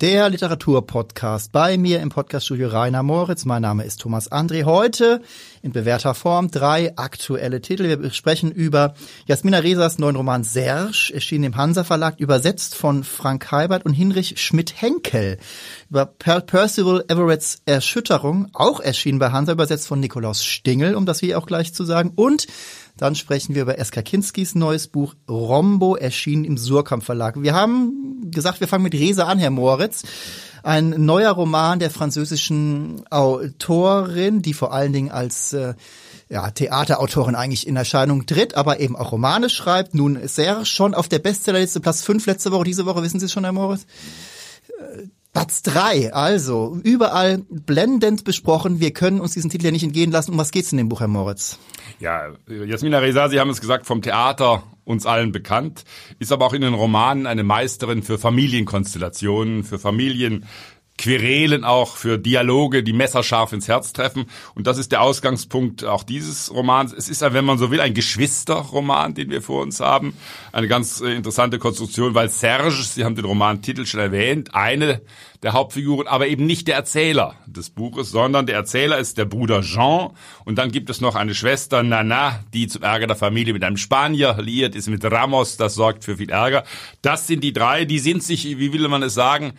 Der Literaturpodcast. Bei mir im Podcaststudio Rainer Moritz. Mein Name ist Thomas André. Heute in bewährter Form drei aktuelle Titel. Wir sprechen über Jasmina Resas neuen Roman Serge, erschienen im Hansa Verlag, übersetzt von Frank Heibert und Hinrich Schmidt-Henkel. Über per Percival Everetts Erschütterung, auch erschienen bei Hansa, übersetzt von Nikolaus Stingel, um das hier auch gleich zu sagen. Und dann sprechen wir über Eska Kinskis neues Buch Rombo, erschienen im Surkamp Verlag. Wir haben gesagt, wir fangen mit Resa an, Herr Moritz. Ein neuer Roman der französischen Autorin, die vor allen Dingen als äh, ja, Theaterautorin eigentlich in Erscheinung tritt, aber eben auch Romane schreibt. Nun ist er schon auf der Bestsellerliste Platz 5 letzte Woche, diese Woche, wissen Sie es schon, Herr Moritz? Platz drei, also überall blendend besprochen. Wir können uns diesen Titel ja nicht entgehen lassen. Um was geht's in dem Buch, Herr Moritz? Ja, Jasmina Reza, Sie haben es gesagt, vom Theater uns allen bekannt, ist aber auch in den Romanen eine Meisterin für Familienkonstellationen, für Familien, Querelen auch für Dialoge, die messerscharf ins Herz treffen. Und das ist der Ausgangspunkt auch dieses Romans. Es ist, wenn man so will, ein Geschwisterroman, den wir vor uns haben. Eine ganz äh, interessante Konstruktion, weil Serge, Sie haben den Romantitel schon erwähnt, eine der Hauptfiguren, aber eben nicht der Erzähler des Buches, sondern der Erzähler ist der Bruder Jean. Und dann gibt es noch eine Schwester Nana, die zum Ärger der Familie mit einem Spanier liiert ist, mit Ramos. Das sorgt für viel Ärger. Das sind die drei, die sind sich, wie will man es sagen,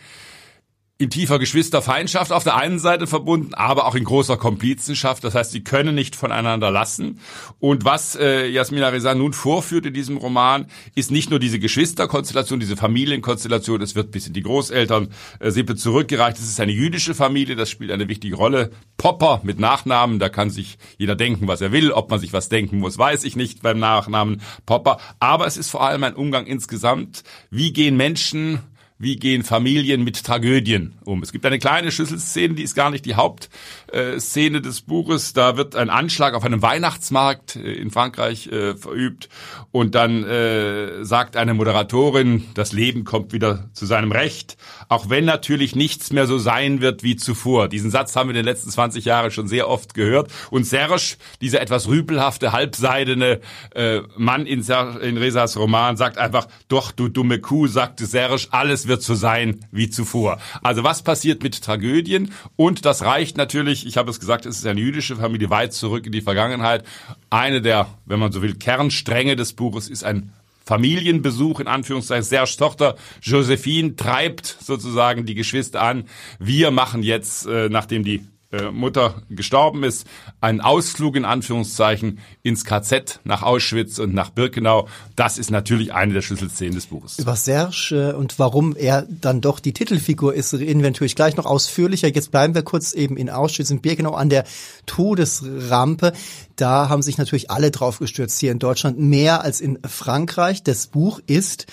in tiefer Geschwisterfeindschaft auf der einen Seite verbunden, aber auch in großer Komplizenschaft. Das heißt, sie können nicht voneinander lassen. Und was äh, Jasmina Reza nun vorführt in diesem Roman, ist nicht nur diese Geschwisterkonstellation, diese Familienkonstellation, es wird bis in die Großeltern-Sippe äh, zurückgereicht. Es ist eine jüdische Familie, das spielt eine wichtige Rolle. Popper mit Nachnamen, da kann sich jeder denken, was er will. Ob man sich was denken muss, weiß ich nicht beim Nachnamen Popper. Aber es ist vor allem ein Umgang insgesamt. Wie gehen Menschen wie gehen Familien mit Tragödien um. Es gibt eine kleine Schlüsselszene, die ist gar nicht die Hauptszene des Buches. Da wird ein Anschlag auf einem Weihnachtsmarkt äh, in Frankreich äh, verübt und dann äh, sagt eine Moderatorin, das Leben kommt wieder zu seinem Recht, auch wenn natürlich nichts mehr so sein wird wie zuvor. Diesen Satz haben wir in den letzten 20 Jahren schon sehr oft gehört. Und Serge, dieser etwas rüpelhafte, halbseidene äh, Mann in, in Resas Roman, sagt einfach, doch, du dumme Kuh, sagte Serge, alles wird wird so sein wie zuvor. Also was passiert mit Tragödien? Und das reicht natürlich, ich habe es gesagt, es ist eine jüdische Familie weit zurück in die Vergangenheit. Eine der, wenn man so will, Kernstränge des Buches ist ein Familienbesuch in Anführungszeichen. Serge Tochter Josephine treibt sozusagen die Geschwister an. Wir machen jetzt, äh, nachdem die äh, Mutter gestorben ist, einen Ausflug in Anführungszeichen ins KZ nach Auschwitz und nach Birkenau. Das ist natürlich eine der Schlüsselszenen des Buches. Über Serge äh, und warum er dann doch die Titelfigur ist, reden wir natürlich gleich noch ausführlicher. Jetzt bleiben wir kurz eben in Auschwitz in Birkenau an der Todesrampe. Da haben sich natürlich alle drauf gestürzt hier in Deutschland, mehr als in Frankreich. Das Buch ist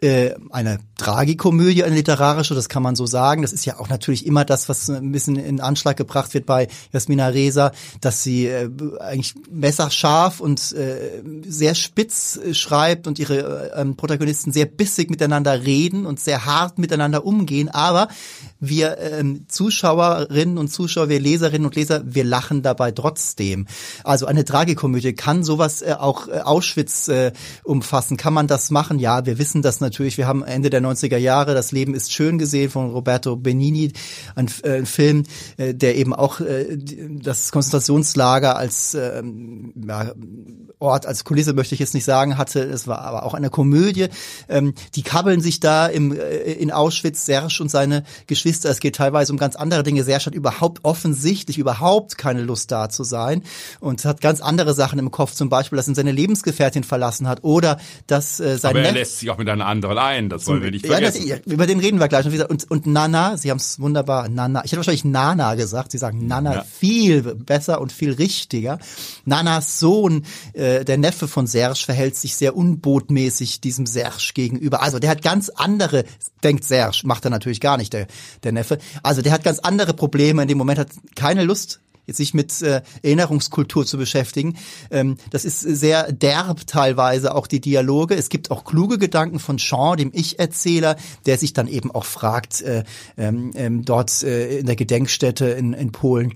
äh, eine Tragikomödie, eine literarische, das kann man so sagen. Das ist ja auch natürlich immer das, was ein bisschen in Anschlag gebracht wird bei Jasmina Reza, dass sie äh, eigentlich messerscharf und äh, sehr spitz äh, schreibt und ihre äh, Protagonisten sehr bissig miteinander reden und sehr hart miteinander umgehen. Aber wir ähm, Zuschauerinnen und Zuschauer, wir Leserinnen und Leser, wir lachen dabei trotzdem. Also eine Tragikomödie kann sowas äh, auch äh, Auschwitz äh, umfassen. Kann man das machen? Ja, wir wissen das natürlich. Wir haben Ende der 90er Jahre Das Leben ist schön gesehen von Roberto Benini, ein, äh, Film, äh, der eben auch äh, das Konzentrationslager als äh, ja, Ort, als Kulisse möchte ich jetzt nicht sagen, hatte. Es war aber auch eine Komödie. Ähm, die kabbeln sich da im, äh, in Auschwitz, Serge und seine Geschwister. Es geht teilweise um ganz andere Dinge. Serge hat überhaupt offensichtlich überhaupt keine Lust da zu sein und hat ganz andere Sachen im Kopf. Zum Beispiel, dass ihn seine Lebensgefährtin verlassen hat oder dass äh, sein Aber er lässt sich auch mit einer anderen ein. Das wollen wir nicht vergessen. Ja, das, über den reden wir gleich. Und, und Nana, Sie haben es wunderbar, Nana. Ich hätte wahrscheinlich Nana gesagt. Sie sagen Nana ja. viel besser und viel richtiger. Nanas Sohn äh, der Neffe von Serge verhält sich sehr unbotmäßig diesem Serge gegenüber. Also der hat ganz andere, denkt Serge, macht er natürlich gar nicht, der, der Neffe. Also der hat ganz andere Probleme. In dem Moment hat keine Lust sich mit äh, Erinnerungskultur zu beschäftigen. Ähm, das ist sehr derb teilweise auch die Dialoge. Es gibt auch kluge Gedanken von Sean, dem Ich-Erzähler, der sich dann eben auch fragt, äh, ähm, ähm, dort äh, in der Gedenkstätte in, in Polen,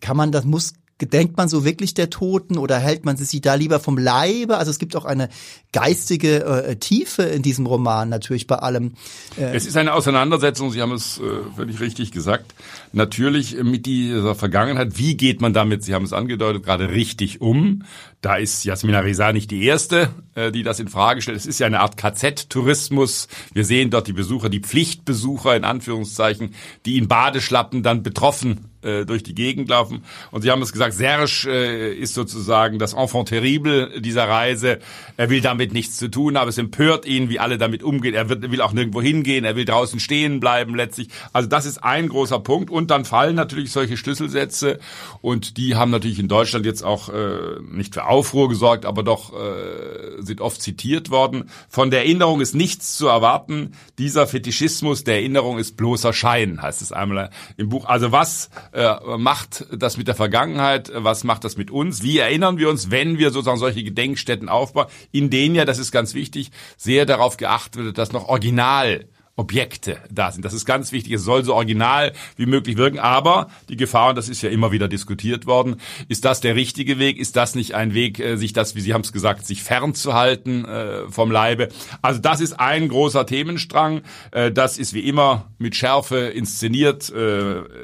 kann man das, muss Gedenkt man so wirklich der Toten oder hält man sich da lieber vom Leibe? Also es gibt auch eine geistige äh, Tiefe in diesem Roman natürlich bei allem. Äh es ist eine Auseinandersetzung, Sie haben es äh, völlig richtig gesagt, natürlich mit dieser Vergangenheit. Wie geht man damit, Sie haben es angedeutet, gerade richtig um? Da ist Jasmina Reza nicht die Erste, äh, die das in Frage stellt. Es ist ja eine Art KZ-Tourismus. Wir sehen dort die Besucher, die Pflichtbesucher in Anführungszeichen, die in Badeschlappen dann betroffen äh, durch die Gegend laufen. Und Sie haben es gesagt, Serge äh, ist sozusagen das Enfant terrible dieser Reise. Er will damit nichts zu tun haben. Es empört ihn, wie alle damit umgehen. Er wird, will auch nirgendwo hingehen. Er will draußen stehen bleiben letztlich. Also das ist ein großer Punkt. Und dann fallen natürlich solche Schlüsselsätze. Und die haben natürlich in Deutschland jetzt auch äh, nicht für Aufruhr gesorgt, aber doch äh, sind oft zitiert worden. Von der Erinnerung ist nichts zu erwarten. Dieser Fetischismus der Erinnerung ist bloßer Schein, heißt es einmal im Buch. Also was macht das mit der Vergangenheit, was macht das mit uns, wie erinnern wir uns, wenn wir sozusagen solche Gedenkstätten aufbauen, in denen ja, das ist ganz wichtig, sehr darauf geachtet wird, dass noch Original Objekte da sind. Das ist ganz wichtig. Es soll so original wie möglich wirken. Aber die Gefahr, und das ist ja immer wieder diskutiert worden, ist das der richtige Weg? Ist das nicht ein Weg, äh, sich das, wie Sie haben es gesagt, sich fernzuhalten äh, vom Leibe? Also das ist ein großer Themenstrang. Äh, das ist wie immer mit Schärfe inszeniert.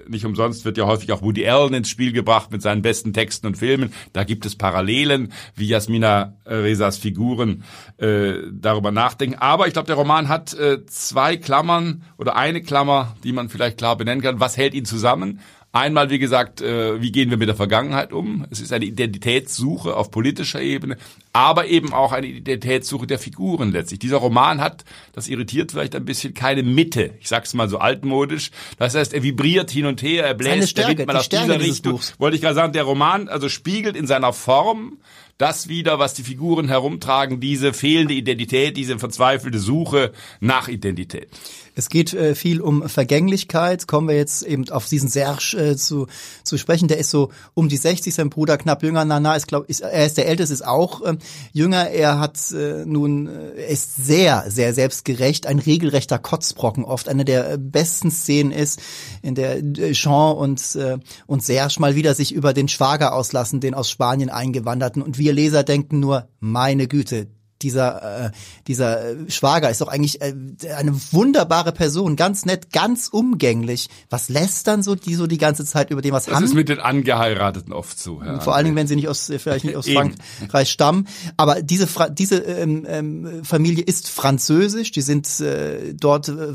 Nicht umsonst wird ja häufig auch Woody Allen ins Spiel gebracht mit seinen besten Texten und Filmen. Da gibt es Parallelen, wie Jasmina Resas Figuren darüber nachdenken. Aber ich glaube, der Roman hat zwei Klammern oder eine Klammer, die man vielleicht klar benennen kann. Was hält ihn zusammen? Einmal, wie gesagt, äh, wie gehen wir mit der Vergangenheit um? Es ist eine Identitätssuche auf politischer Ebene, aber eben auch eine Identitätssuche der Figuren letztlich. Dieser Roman hat, das irritiert vielleicht ein bisschen, keine Mitte. Ich sag's mal so altmodisch. Das heißt, er vibriert hin und her, er bläst Stärke, der Wind mal aus Stärke dieser Richtung. Buchs. Wollte ich gerade sagen, der Roman also spiegelt in seiner Form das wieder, was die Figuren herumtragen, diese fehlende Identität, diese verzweifelte Suche nach Identität. Es geht äh, viel um Vergänglichkeit. Kommen wir jetzt eben auf diesen Serge äh, zu, zu sprechen. Der ist so um die 60, sein Bruder knapp jünger. Nana ist, glaube ich, er ist der Älteste, ist auch äh, jünger. Er hat äh, nun, äh, er ist sehr, sehr selbstgerecht, ein regelrechter Kotzbrocken oft. Eine der besten Szenen ist, in der äh, Jean und, äh, und Serge mal wieder sich über den Schwager auslassen, den aus Spanien eingewanderten. Und wir Leser denken nur, meine Güte, dieser, äh, dieser äh, Schwager ist doch eigentlich äh, eine wunderbare Person, ganz nett, ganz umgänglich. Was lässt dann so die so die ganze Zeit über dem was Das haben? ist mit den Angeheirateten oft so. Ja. Vor allen Dingen, wenn sie nicht aus, äh, vielleicht nicht aus. Frankreich stammen. Aber diese, Fra diese ähm, ähm, Familie ist französisch. Die sind äh, dort äh,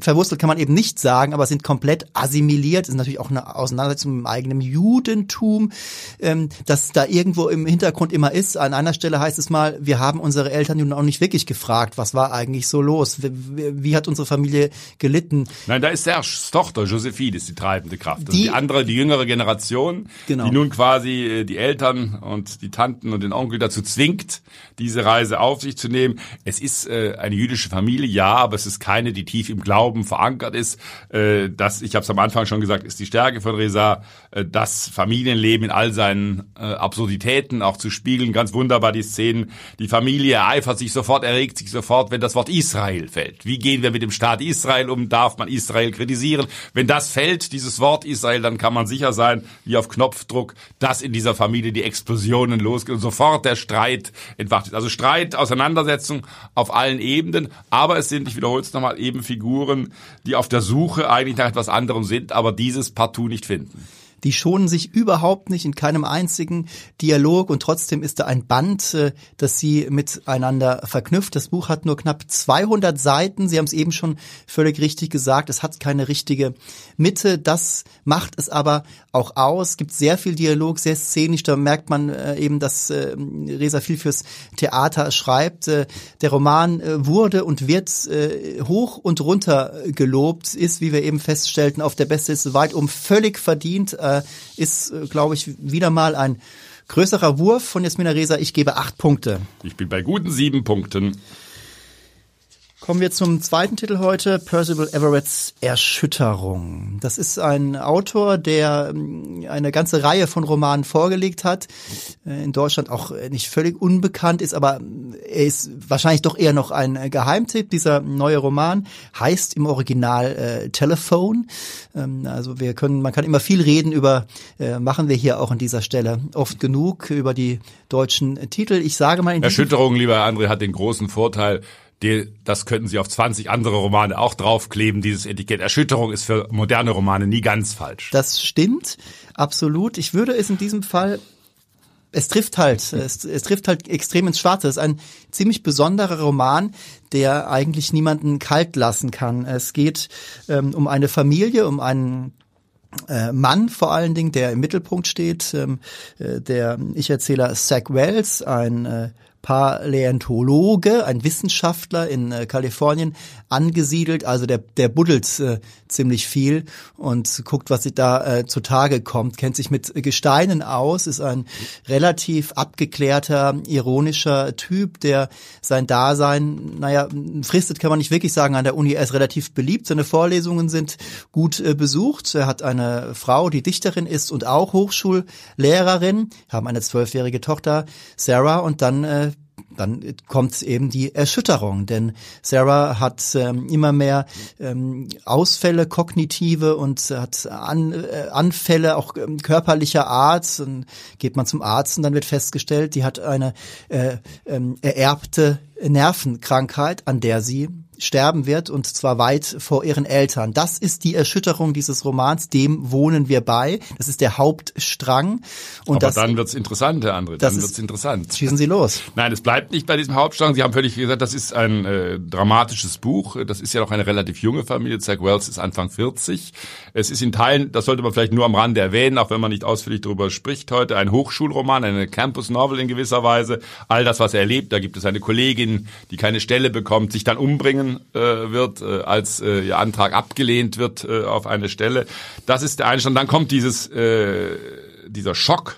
verwurzelt, kann man eben nicht sagen, aber sind komplett assimiliert. Das ist natürlich auch eine Auseinandersetzung mit dem eigenen Judentum, ähm, das da irgendwo im Hintergrund immer ist. An einer Stelle heißt es mal, wir haben unsere Eltern nun auch nicht wirklich gefragt, was war eigentlich so los? Wie, wie, hat unsere Familie gelitten? Nein, da ist Serges Tochter, Josephine, ist die treibende Kraft. Also Die- die, andere, die jüngere Generation, Genau. die nun quasi äh, die Eltern und die Tanten und den Onkel dazu zwingt, diese Reise auf sich zu nehmen. Es ist äh, eine jüdische Familie, ja, aber es ist keine, die tief im Glauben verankert ist. Äh, das, ich habe es am Anfang schon gesagt, ist die Stärke von Reza, das Familienleben in all seinen äh, Absurditäten auch zu spiegeln. Ganz wunderbar die Szenen. Die Familie ereifert sich sofort, erregt sich sofort, wenn das Wort Israel fällt. Wie gehen wir mit dem Staat Israel um? Darf man Israel kritisieren? Wenn das fällt, dieses Wort Israel, dann kann man sicher sein, wie auf Knopfdruck, dass in dieser Familie die Explosionen losgehen und sofort der Streit entfacht ist. Also Streit, Auseinandersetzung auf allen Ebenen, aber es sind, ich wiederhole es nochmal, eben Figuren, die auf der Suche eigentlich nach etwas anderem sind, aber dieses partout nicht finden. Die schonen sich überhaupt nicht in keinem einzigen Dialog und trotzdem ist da ein Band, äh, das sie miteinander verknüpft. Das Buch hat nur knapp 200 Seiten. Sie haben es eben schon völlig richtig gesagt. Es hat keine richtige Mitte. Das macht es aber auch aus. Es gibt sehr viel Dialog, sehr szenisch. Da merkt man äh, eben, dass äh, Reza viel fürs Theater schreibt. Äh, Der Roman äh, wurde und wird äh, hoch und runter gelobt, ist, wie wir eben feststellten, auf der Bestliste weit um völlig verdient, äh, ist, äh, glaube ich, wieder mal ein größerer Wurf von Jasmina Reza. Ich gebe acht Punkte. Ich bin bei guten sieben Punkten. Kommen wir zum zweiten Titel heute, Percival Everett's Erschütterung. Das ist ein Autor, der ähm, eine ganze Reihe von Romanen vorgelegt hat, äh, in Deutschland auch nicht völlig unbekannt ist, aber er ist wahrscheinlich doch eher noch ein Geheimtipp. Dieser neue Roman heißt im Original äh, Telephone. Ähm, also wir können, man kann immer viel reden über, äh, machen wir hier auch an dieser Stelle oft genug über die deutschen Titel. Ich sage mal in Erschütterung, lieber André, hat den großen Vorteil, die, das könnten Sie auf 20 andere Romane auch draufkleben, dieses Etikett. Erschütterung ist für moderne Romane nie ganz falsch. Das stimmt, absolut. Ich würde es in diesem Fall es trifft halt, es, es trifft halt extrem ins Schwarze. Es ist ein ziemlich besonderer Roman, der eigentlich niemanden kalt lassen kann. Es geht ähm, um eine Familie, um einen äh, Mann vor allen Dingen, der im Mittelpunkt steht, ähm, äh, der Ich-Erzähler Zach Wells, ein äh, Paläontologe, ein Wissenschaftler in äh, Kalifornien angesiedelt. Also der, der buddelt äh, ziemlich viel und guckt, was da äh, zutage kommt, kennt sich mit Gesteinen aus, ist ein relativ abgeklärter, ironischer Typ, der sein Dasein, naja, fristet kann man nicht wirklich sagen an der Uni. Er ist relativ beliebt, seine Vorlesungen sind gut äh, besucht. Er hat eine Frau, die Dichterin ist und auch Hochschullehrerin, haben eine zwölfjährige Tochter, Sarah, und dann äh, dann kommt eben die Erschütterung, denn Sarah hat ähm, immer mehr ähm, Ausfälle, kognitive und hat An, äh, Anfälle auch ähm, körperlicher Art. Dann geht man zum Arzt und dann wird festgestellt, die hat eine äh, ähm, ererbte Nervenkrankheit, an der sie sterben wird und zwar weit vor ihren Eltern. Das ist die Erschütterung dieses Romans, dem wohnen wir bei. Das ist der Hauptstrang. Und Aber das, dann wird's interessant, Herr André, dann wird's interessant. Schießen Sie los. Nein, es bleibt nicht bei diesem Hauptstrang. Sie haben völlig gesagt, das ist ein äh, dramatisches Buch. Das ist ja noch eine relativ junge Familie. Zach Wells ist Anfang 40. Es ist in Teilen, das sollte man vielleicht nur am Rande erwähnen, auch wenn man nicht ausführlich darüber spricht heute, ein Hochschulroman, eine Campus Novel in gewisser Weise. All das, was er erlebt, da gibt es eine Kollegin, die keine Stelle bekommt, sich dann umbringen äh, wird, äh, als äh, ihr Antrag abgelehnt wird äh, auf eine Stelle. Das ist der Einstand. Dann kommt dieses äh, dieser Schock,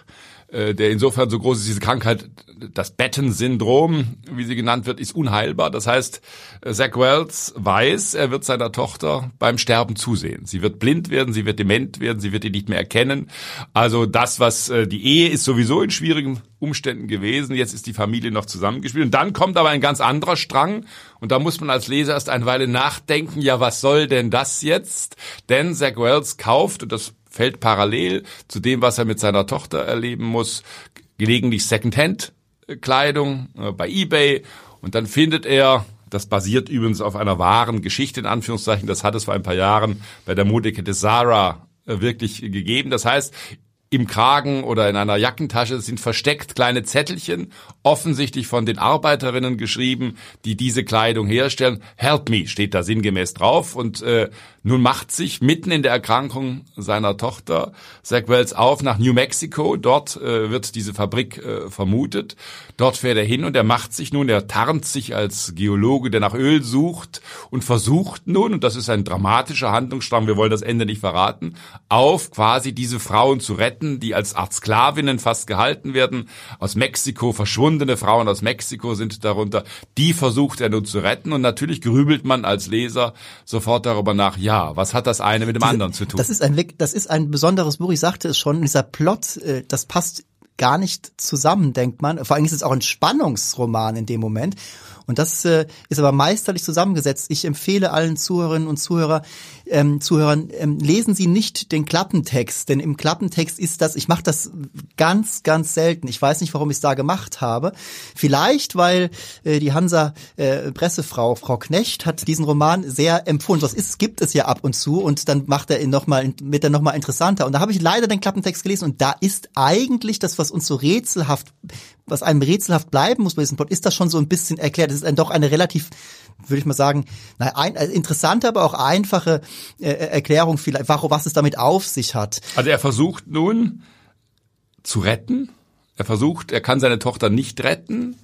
äh, der insofern so groß ist, diese Krankheit, das Betten-Syndrom, wie sie genannt wird, ist unheilbar. Das heißt, äh, Zach Wells weiß, er wird seiner Tochter beim Sterben zusehen. Sie wird blind werden, sie wird dement werden, sie wird ihn nicht mehr erkennen. Also das, was äh, die Ehe ist sowieso in schwierigen Umständen gewesen. Jetzt ist die Familie noch zusammengespielt. Und dann kommt aber ein ganz anderer Strang. Und da muss man als Leser erst eine Weile nachdenken, ja, was soll denn das jetzt? Denn Zach Wells kauft, und das fällt parallel zu dem, was er mit seiner Tochter erleben muss, gelegentlich Secondhand-Kleidung äh, bei eBay und dann findet er, das basiert übrigens auf einer wahren Geschichte in Anführungszeichen, das hat es vor ein paar Jahren bei der Modekette Zara äh, wirklich gegeben. Das heißt, im Kragen oder in einer Jackentasche sind versteckt kleine Zettelchen, offensichtlich von den Arbeiterinnen geschrieben, die diese Kleidung herstellen. Help me steht da sinngemäß drauf und äh, nun macht sich mitten in der Erkrankung seiner Tochter Zach Wells auf nach New Mexico. Dort äh, wird diese Fabrik äh, vermutet. Dort fährt er hin und er macht sich nun, er tarnt sich als Geologe, der nach Öl sucht und versucht nun, und das ist ein dramatischer Handlungsstrang, wir wollen das Ende nicht verraten, auf quasi diese Frauen zu retten, die als Art Sklavinnen fast gehalten werden, aus Mexiko, verschwundene Frauen aus Mexiko sind darunter. Die versucht er nun zu retten und natürlich grübelt man als Leser sofort darüber nach, ja, ja, was hat das eine mit dem Diese, anderen zu tun? Das ist ein das ist ein besonderes Buch. Ich sagte es schon. Dieser Plot, äh, das passt gar nicht zusammen, denkt man. Vor allem ist es auch ein Spannungsroman in dem Moment. Und das äh, ist aber meisterlich zusammengesetzt. Ich empfehle allen Zuhörerinnen und Zuhörer, ähm, Zuhörern, ähm, lesen Sie nicht den Klappentext, denn im Klappentext ist das, ich mache das ganz, ganz selten. Ich weiß nicht, warum ich es da gemacht habe. Vielleicht, weil äh, die Hansa äh, Pressefrau, Frau Knecht, hat diesen Roman sehr empfohlen. Das ist, gibt es ja ab und zu und dann macht er ihn noch mal, wird er nochmal interessanter. Und da habe ich leider den Klappentext gelesen und da ist eigentlich das, was uns so rätselhaft was einem rätselhaft bleiben muss bei diesem Plot, ist das schon so ein bisschen erklärt. Es ist dann doch eine relativ, würde ich mal sagen, na, ein, also interessante, aber auch einfache äh, Erklärung vielleicht, warum, was es damit auf sich hat. Also er versucht nun zu retten. Er versucht, er kann seine Tochter nicht retten.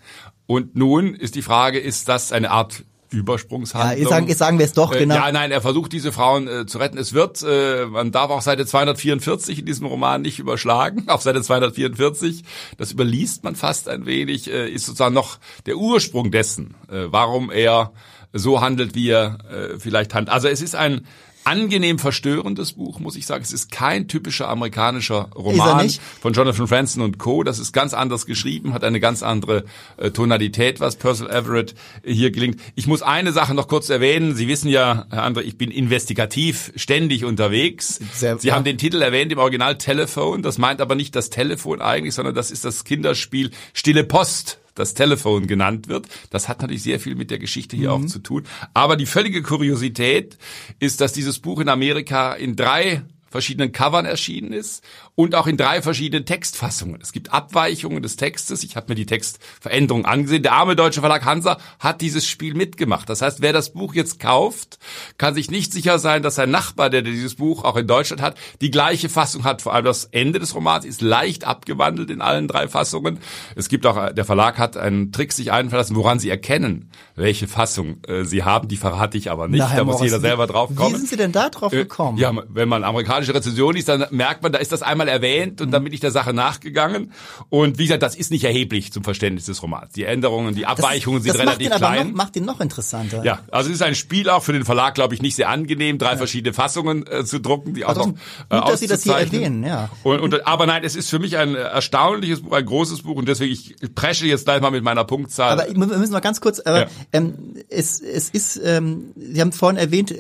Und nun ist die Frage, ist das eine Art Übersprungshandlung. Ja, sagen, sagen wir es doch, äh, genau. ja, nein, er versucht diese Frauen äh, zu retten. Es wird, äh, man darf auch Seite 244 in diesem Roman nicht überschlagen, auf Seite 244, das überliest man fast ein wenig, äh, ist sozusagen noch der Ursprung dessen, äh, warum er so handelt, wie er äh, vielleicht handelt. Also es ist ein angenehm verstörendes Buch, muss ich sagen. Es ist kein typischer amerikanischer Roman von Jonathan Franzen und Co. Das ist ganz anders geschrieben, hat eine ganz andere äh, Tonalität, was Percival Everett hier gelingt. Ich muss eine Sache noch kurz erwähnen. Sie wissen ja, Herr André, ich bin investigativ ständig unterwegs. Sehr, Sie ja. haben den Titel erwähnt im Original Telephone. Das meint aber nicht das Telefon eigentlich, sondern das ist das Kinderspiel Stille Post das Telefon genannt wird. Das hat natürlich sehr viel mit der Geschichte hier mhm. auch zu tun. Aber die völlige Kuriosität ist, dass dieses Buch in Amerika in drei verschiedenen Covern erschienen ist und auch in drei verschiedenen Textfassungen. Es gibt Abweichungen des Textes. Ich habe mir die Textveränderungen angesehen. Der arme deutsche Verlag Hansa hat dieses Spiel mitgemacht. Das heißt, wer das Buch jetzt kauft, kann sich nicht sicher sein, dass sein Nachbar, der dieses Buch auch in Deutschland hat, die gleiche Fassung hat. Vor allem das Ende des Romans ist leicht abgewandelt in allen drei Fassungen. Es gibt auch, der Verlag hat einen Trick sich einfallen lassen, woran Sie erkennen, welche Fassung äh, Sie haben. Die verrate ich aber nicht. Na, da muss jeder selber drauf kommen. Wie sind Sie denn da drauf äh, gekommen? Äh, ja, wenn man amerikanische Rezension liest, dann merkt man, da ist das einmal mal erwähnt und dann bin ich der Sache nachgegangen. Und wie gesagt, das ist nicht erheblich zum Verständnis des Romans. Die Änderungen, die Abweichungen das, das sind relativ macht klein. Noch, macht ihn noch interessanter. Ja, also es ist ein Spiel auch für den Verlag, glaube ich, nicht sehr angenehm, drei ja. verschiedene Fassungen äh, zu drucken, die auch also, noch äh, gut, dass Sie das hier erwähnen, ja. Und, und, aber nein, es ist für mich ein erstaunliches Buch, ein großes Buch und deswegen ich presche jetzt gleich mal mit meiner Punktzahl. Aber wir müssen mal ganz kurz, aber, ja. ähm, es, es ist, ähm, Sie haben vorhin erwähnt,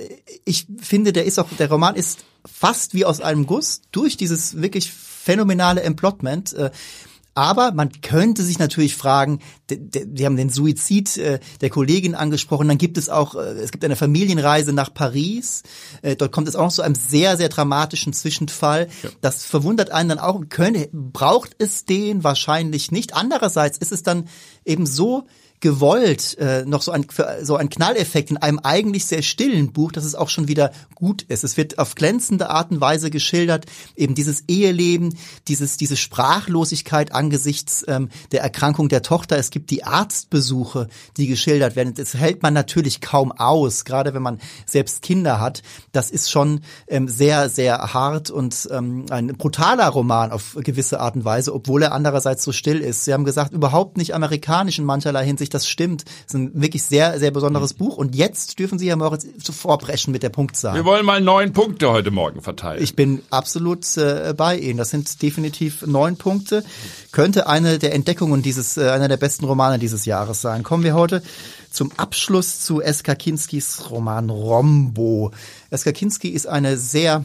ich finde, der ist auch, der Roman ist fast wie aus einem Guss durch dieses wirklich phänomenale Emplotment. Äh, aber man könnte sich natürlich fragen, die haben den Suizid äh, der Kollegin angesprochen, dann gibt es auch, äh, es gibt eine Familienreise nach Paris, dort kommt es auch noch zu einem sehr, sehr dramatischen Zwischenfall. Ja. Das verwundert einen dann auch, könnte, braucht es den wahrscheinlich nicht. Andererseits ist es dann eben so gewollt äh, noch so ein so ein Knalleffekt in einem eigentlich sehr stillen Buch, dass es auch schon wieder gut ist. Es wird auf glänzende Art und Weise geschildert, eben dieses Eheleben, dieses diese Sprachlosigkeit angesichts ähm, der Erkrankung der Tochter. Es gibt die Arztbesuche, die geschildert werden. Das hält man natürlich kaum aus, gerade wenn man selbst Kinder hat. Das ist schon ähm, sehr sehr hart und ähm, ein brutaler Roman auf gewisse Art und Weise, obwohl er andererseits so still ist. Sie haben gesagt, überhaupt nicht amerikanisch in mancherlei Hinsicht das stimmt. Das ist ein wirklich sehr, sehr besonderes mhm. Buch. Und jetzt dürfen Sie, Herr Moritz, zuvor brechen mit der Punktzahl. Wir wollen mal neun Punkte heute Morgen verteilen. Ich bin absolut äh, bei Ihnen. Das sind definitiv neun Punkte. Könnte eine der Entdeckungen dieses, äh, einer der besten Romane dieses Jahres sein. Kommen wir heute zum Abschluss zu Eska Kinskis Roman Rombo. Eska Kinski ist eine sehr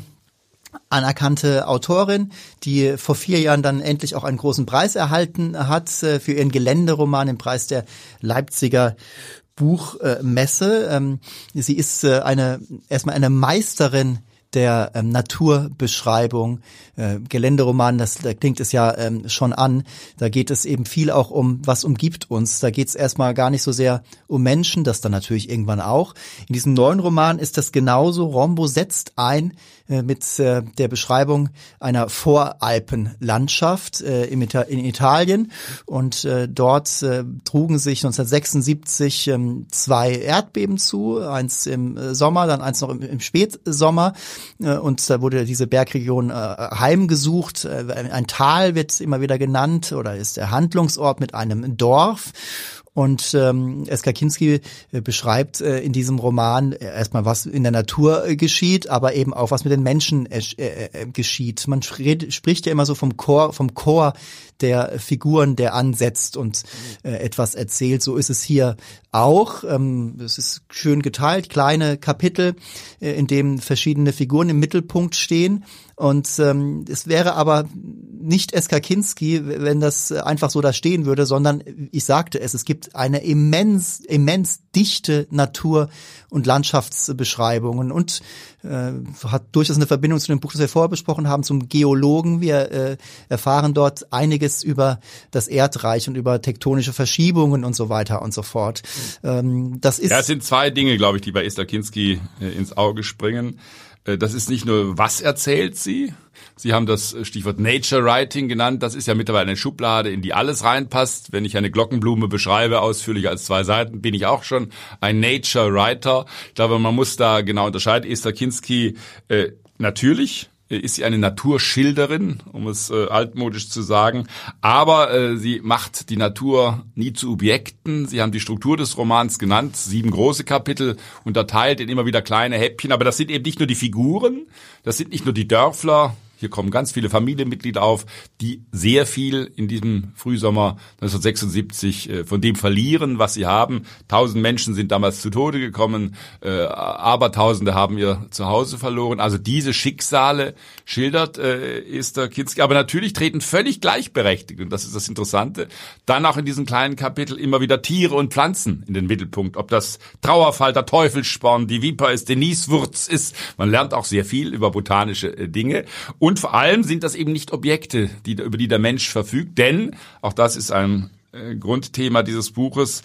anerkannte Autorin, die vor vier Jahren dann endlich auch einen großen Preis erhalten hat äh, für ihren Geländeroman, den Preis der Leipziger Buchmesse. Ähm, sie ist äh, eine erstmal eine Meisterin der ähm, Naturbeschreibung, äh, Geländeroman, das da klingt es ja ähm, schon an. Da geht es eben viel auch um, was umgibt uns. Da geht es erstmal gar nicht so sehr um Menschen, das dann natürlich irgendwann auch. In diesem neuen Roman ist das genauso. Rombo setzt ein mit äh, der Beschreibung einer Voralpenlandschaft äh, in Italien. Und dort trugen sich 1976 ähm, zwei Erdbeben zu, eins im Sommer, dann eins noch im Spätsommer. Und da wurde diese Bergregion heimgesucht. Ein Tal wird immer wieder genannt oder ist der Handlungsort mit einem Dorf. Und ähm, Eska Kinski äh, beschreibt äh, in diesem Roman äh, erstmal, was in der Natur äh, geschieht, aber eben auch, was mit den Menschen äh, äh, geschieht. Man spricht ja immer so vom Chor, vom Chor der Figuren, der ansetzt und etwas erzählt. So ist es hier auch. Ähm, es ist schön geteilt, kleine Kapitel, in dem verschiedene Figuren im Mittelpunkt stehen. Und ähm, es wäre aber nicht Eskakinski, wenn das einfach so da stehen würde, sondern ich sagte es, es gibt eine immens, immens dichte Natur- und Landschaftsbeschreibungen und äh, hat durchaus eine Verbindung zu dem Buch, das wir vorher besprochen haben, zum Geologen. Wir äh, erfahren dort einiges über das Erdreich und über tektonische Verschiebungen und so weiter und so fort. Ähm, das ist ja, es sind zwei Dinge, glaube ich, die bei Esther Kinski äh, ins Auge springen. Äh, das ist nicht nur, was erzählt sie? Sie haben das Stichwort Nature Writing genannt. Das ist ja mittlerweile eine Schublade, in die alles reinpasst. Wenn ich eine Glockenblume beschreibe, ausführlicher als zwei Seiten, bin ich auch schon ein Nature Writer. Ich glaube, man muss da genau unterscheiden. Esther Kinski äh, natürlich ist sie eine Naturschilderin, um es äh, altmodisch zu sagen. Aber äh, sie macht die Natur nie zu Objekten. Sie haben die Struktur des Romans genannt, sieben große Kapitel, unterteilt in immer wieder kleine Häppchen. Aber das sind eben nicht nur die Figuren, das sind nicht nur die Dörfler, hier kommen ganz viele Familienmitglieder auf, die sehr viel in diesem Frühsommer 1976 äh, von dem verlieren, was sie haben. Tausend Menschen sind damals zu Tode gekommen, äh, Abertausende haben ihr Zuhause verloren. Also diese Schicksale schildert äh, Esther Kinski. Aber natürlich treten völlig gleichberechtigt, und das ist das Interessante, dann auch in diesem kleinen Kapitel immer wieder Tiere und Pflanzen in den Mittelpunkt. Ob das Trauerfalter, Teufelssporn, die Viper ist, Deniswurz ist. Man lernt auch sehr viel über botanische äh, Dinge. Und und vor allem sind das eben nicht Objekte, die, über die der Mensch verfügt, denn, auch das ist ein äh, Grundthema dieses Buches,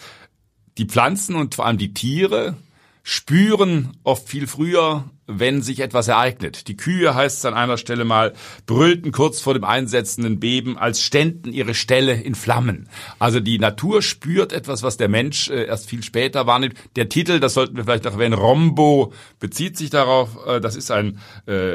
die Pflanzen und vor allem die Tiere spüren oft viel früher, wenn sich etwas ereignet. Die Kühe, heißt es an einer Stelle mal, brüllten kurz vor dem einsetzenden Beben, als ständen ihre Ställe in Flammen. Also die Natur spürt etwas, was der Mensch äh, erst viel später wahrnimmt. Der Titel, das sollten wir vielleicht noch erwähnen, Rombo, bezieht sich darauf, äh, das ist ein äh,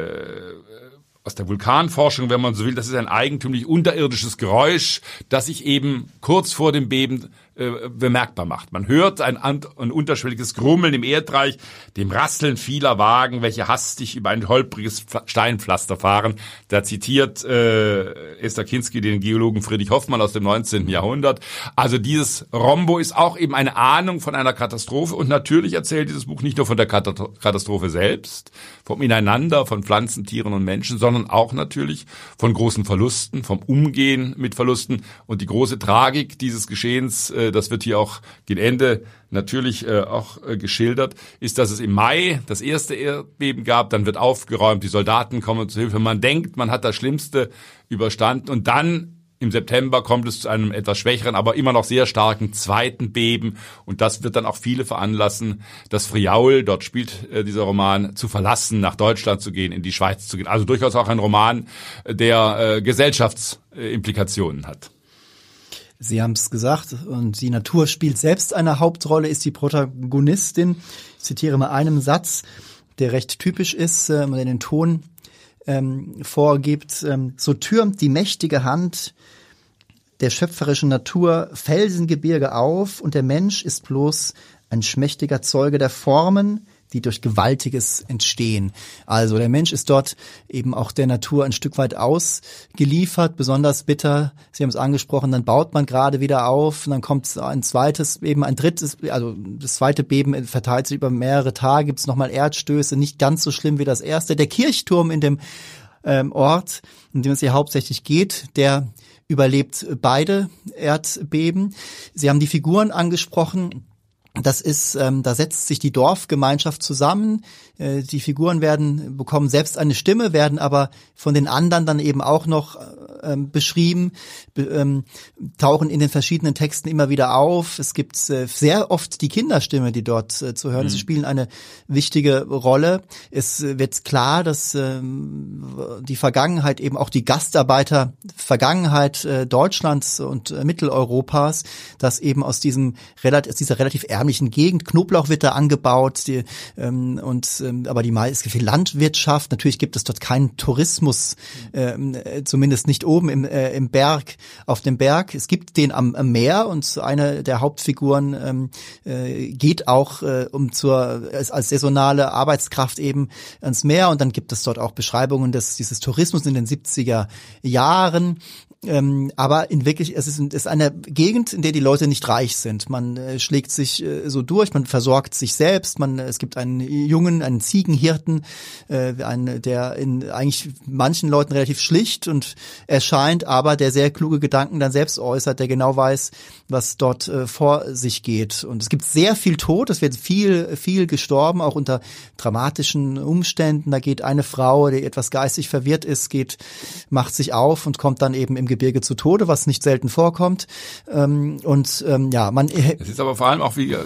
aus der Vulkanforschung, wenn man so will, das ist ein eigentümlich unterirdisches Geräusch, das sich eben kurz vor dem Beben äh, bemerkbar macht. Man hört ein, ein unterschwelliges Grummeln im Erdreich, dem Rasseln vieler Wagen, welche hastig über ein holpriges Steinpflaster fahren. Da zitiert äh, Esther Kinski den Geologen Friedrich Hoffmann aus dem 19. Jahrhundert. Also dieses Rombo ist auch eben eine Ahnung von einer Katastrophe und natürlich erzählt dieses Buch nicht nur von der Katastrophe selbst, vom Ineinander von Pflanzen, Tieren und Menschen, sondern auch natürlich von großen Verlusten, vom Umgehen mit Verlusten und die große Tragik dieses Geschehens äh, das wird hier auch gegen Ende natürlich äh, auch äh, geschildert, ist, dass es im Mai das erste Erdbeben gab, dann wird aufgeräumt, die Soldaten kommen zu Hilfe. Man denkt, man hat das Schlimmste überstanden und dann im September kommt es zu einem etwas schwächeren, aber immer noch sehr starken zweiten Beben. Und das wird dann auch viele veranlassen, das Friaul, dort spielt äh, dieser Roman, zu verlassen, nach Deutschland zu gehen, in die Schweiz zu gehen. Also durchaus auch ein Roman, der äh, Gesellschaftsimplikationen hat. Sie haben es gesagt, und die Natur spielt selbst eine Hauptrolle, ist die Protagonistin. Ich zitiere mal einen Satz, der recht typisch ist, äh, der den Ton ähm, vorgibt. Ähm, so türmt die mächtige Hand der schöpferischen Natur Felsengebirge auf und der Mensch ist bloß ein schmächtiger Zeuge der Formen, die durch Gewaltiges entstehen. Also der Mensch ist dort eben auch der Natur ein Stück weit ausgeliefert, besonders bitter. Sie haben es angesprochen, dann baut man gerade wieder auf, und dann kommt ein zweites, eben ein drittes, also das zweite Beben verteilt sich über mehrere Tage, gibt es nochmal Erdstöße, nicht ganz so schlimm wie das erste. Der Kirchturm in dem ähm, Ort, in dem es hier hauptsächlich geht, der überlebt beide Erdbeben. Sie haben die Figuren angesprochen das ist, ähm, da setzt sich die Dorfgemeinschaft zusammen. Äh, die Figuren werden bekommen selbst eine Stimme, werden aber von den anderen dann eben auch noch äh, ähm, beschrieben, be, ähm, tauchen in den verschiedenen Texten immer wieder auf. Es gibt äh, sehr oft die Kinderstimme, die dort äh, zu hören ist. Mhm. Sie spielen eine wichtige Rolle. Es wird klar, dass ähm, die Vergangenheit eben auch die Gastarbeiter Vergangenheit äh, Deutschlands und äh, Mitteleuropas, dass eben aus diesem relativ, aus dieser relativ ärmlichen Gegend. Knoblauch wird da angebaut die, ähm, und aber die meiste viel Landwirtschaft. Natürlich gibt es dort keinen Tourismus, ähm, äh, zumindest nicht oben im, äh, im Berg auf dem Berg. Es gibt den am, am Meer und eine der Hauptfiguren ähm, äh, geht auch äh, um zur als, als saisonale Arbeitskraft eben ans Meer und dann gibt es dort auch Beschreibungen des dieses Tourismus in den 70er Jahren ähm, aber in wirklich, es ist, es ist eine Gegend, in der die Leute nicht reich sind. Man äh, schlägt sich äh, so durch, man versorgt sich selbst. Man, es gibt einen Jungen, einen Ziegenhirten, äh, einen, der in eigentlich manchen Leuten relativ schlicht und erscheint, aber der sehr kluge Gedanken dann selbst äußert, der genau weiß, was dort äh, vor sich geht. Und es gibt sehr viel Tod, es wird viel, viel gestorben, auch unter dramatischen Umständen. Da geht eine Frau, die etwas geistig verwirrt ist, geht, macht sich auf und kommt dann eben im Gebirge zu Tode, was nicht selten vorkommt. Ähm, und ähm, ja, man. Es ist aber vor allem auch wie äh,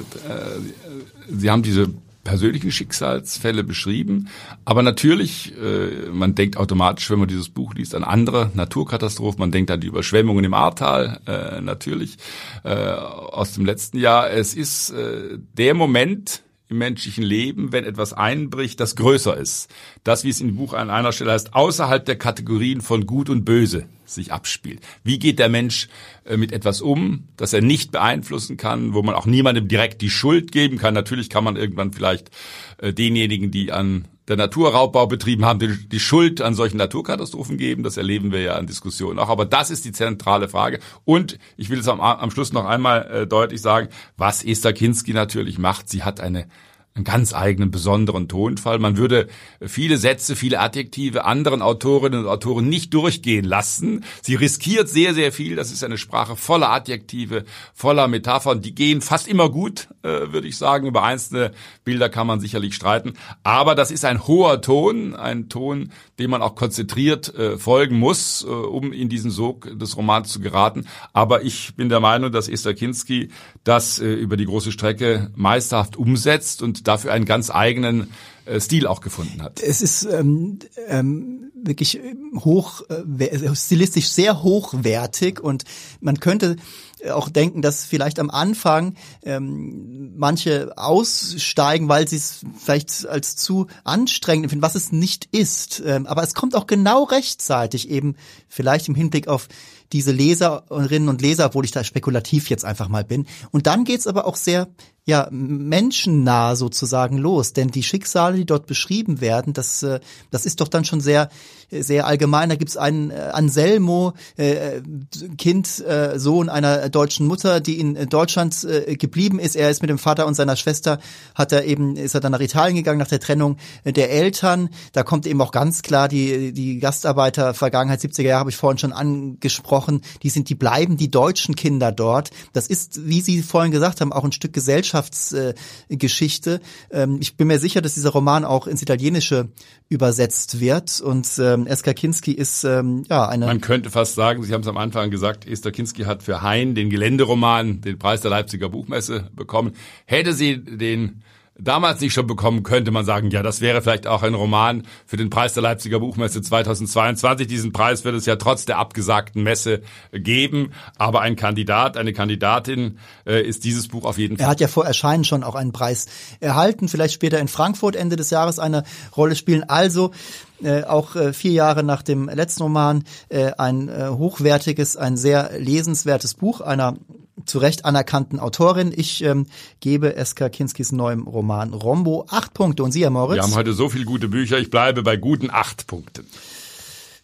Sie haben diese persönlichen Schicksalsfälle beschrieben. Aber natürlich, äh, man denkt automatisch, wenn man dieses Buch liest, an andere Naturkatastrophen. Man denkt an die Überschwemmungen im Ahrtal, äh, natürlich, äh, aus dem letzten Jahr. Es ist äh, der Moment im menschlichen Leben, wenn etwas einbricht, das größer ist. Das, wie es im Buch an einer Stelle heißt, außerhalb der Kategorien von Gut und Böse sich abspielt. Wie geht der Mensch äh, mit etwas um, das er nicht beeinflussen kann, wo man auch niemandem direkt die Schuld geben kann. Natürlich kann man irgendwann vielleicht äh, denjenigen, die an der Naturraubbau betrieben haben, die, Schuld an solchen Naturkatastrophen geben. Das erleben wir ja an Diskussionen auch. Aber das ist die zentrale Frage. Und ich will es am, am Schluss noch einmal äh, deutlich sagen, was Esther Kinski natürlich macht. Sie hat eine einen ganz eigenen besonderen Tonfall. Man würde viele Sätze, viele Adjektive anderen Autorinnen und Autoren nicht durchgehen lassen. Sie riskiert sehr, sehr viel. Das ist eine Sprache voller Adjektive, voller Metaphern. Die gehen fast immer gut, äh, würde ich sagen. Über einzelne Bilder kann man sicherlich streiten. Aber das ist ein hoher Ton, ein Ton, dem man auch konzentriert äh, folgen muss, äh, um in diesen Sog des Romans zu geraten. Aber ich bin der Meinung, dass Esther Kinski das über die große Strecke meisterhaft umsetzt und dafür einen ganz eigenen äh, Stil auch gefunden hat. Es ist ähm, ähm, wirklich hoch, äh, stilistisch sehr hochwertig und man könnte auch denken, dass vielleicht am Anfang ähm, manche aussteigen, weil sie es vielleicht als zu anstrengend empfinden, was es nicht ist. Ähm, aber es kommt auch genau rechtzeitig eben vielleicht im Hinblick auf diese Leserinnen und Leser, obwohl ich da spekulativ jetzt einfach mal bin. Und dann geht's aber auch sehr ja, menschennah sozusagen los. Denn die Schicksale, die dort beschrieben werden, das, äh, das ist doch dann schon sehr, sehr allgemein. Da gibt's einen äh, Anselmo, äh, Kind, äh, Sohn einer deutschen Mutter, die in Deutschland äh, geblieben ist. Er ist mit dem Vater und seiner Schwester, hat er eben, ist er dann nach Italien gegangen nach der Trennung der Eltern. Da kommt eben auch ganz klar die, die Gastarbeiter Vergangenheit 70er Jahre, habe ich vorhin schon angesprochen. Die sind, die bleiben die deutschen Kinder dort. Das ist, wie Sie vorhin gesagt haben, auch ein Stück Gesellschaft Gesellschaftsgeschichte. Ähm, ich bin mir sicher, dass dieser Roman auch ins Italienische übersetzt wird und ähm, Eska Kinski ist ähm, ja eine. Man könnte fast sagen, Sie haben es am Anfang gesagt, Esther Kinski hat für Hein den Geländeroman den Preis der Leipziger Buchmesse bekommen. Hätte sie den damals nicht schon bekommen, könnte man sagen, ja, das wäre vielleicht auch ein Roman für den Preis der Leipziger Buchmesse 2022. Diesen Preis wird es ja trotz der abgesagten Messe geben. Aber ein Kandidat, eine Kandidatin äh, ist dieses Buch auf jeden Fall. Er hat ja vor Erscheinen schon auch einen Preis erhalten, vielleicht später in Frankfurt Ende des Jahres eine Rolle spielen. Also äh, auch äh, vier Jahre nach dem letzten Roman äh, ein äh, hochwertiges, ein sehr lesenswertes Buch einer zu Recht anerkannten Autorin. Ich ähm, gebe Eska Kinskis neuem Roman Rombo acht Punkte. Und Sie, Herr Moritz? Wir haben heute so viele gute Bücher. Ich bleibe bei guten acht Punkten.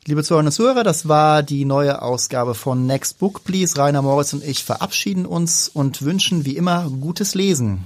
Liebe Zuhörerinnen und Zuhörer, das war die neue Ausgabe von Next Book Please. Rainer Moritz und ich verabschieden uns und wünschen wie immer gutes Lesen.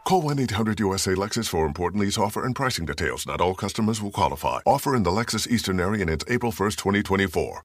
Call 1-800-USA Lexus for important lease offer and pricing details. Not all customers will qualify. Offer in the Lexus Eastern area and it's April 1st, 2024.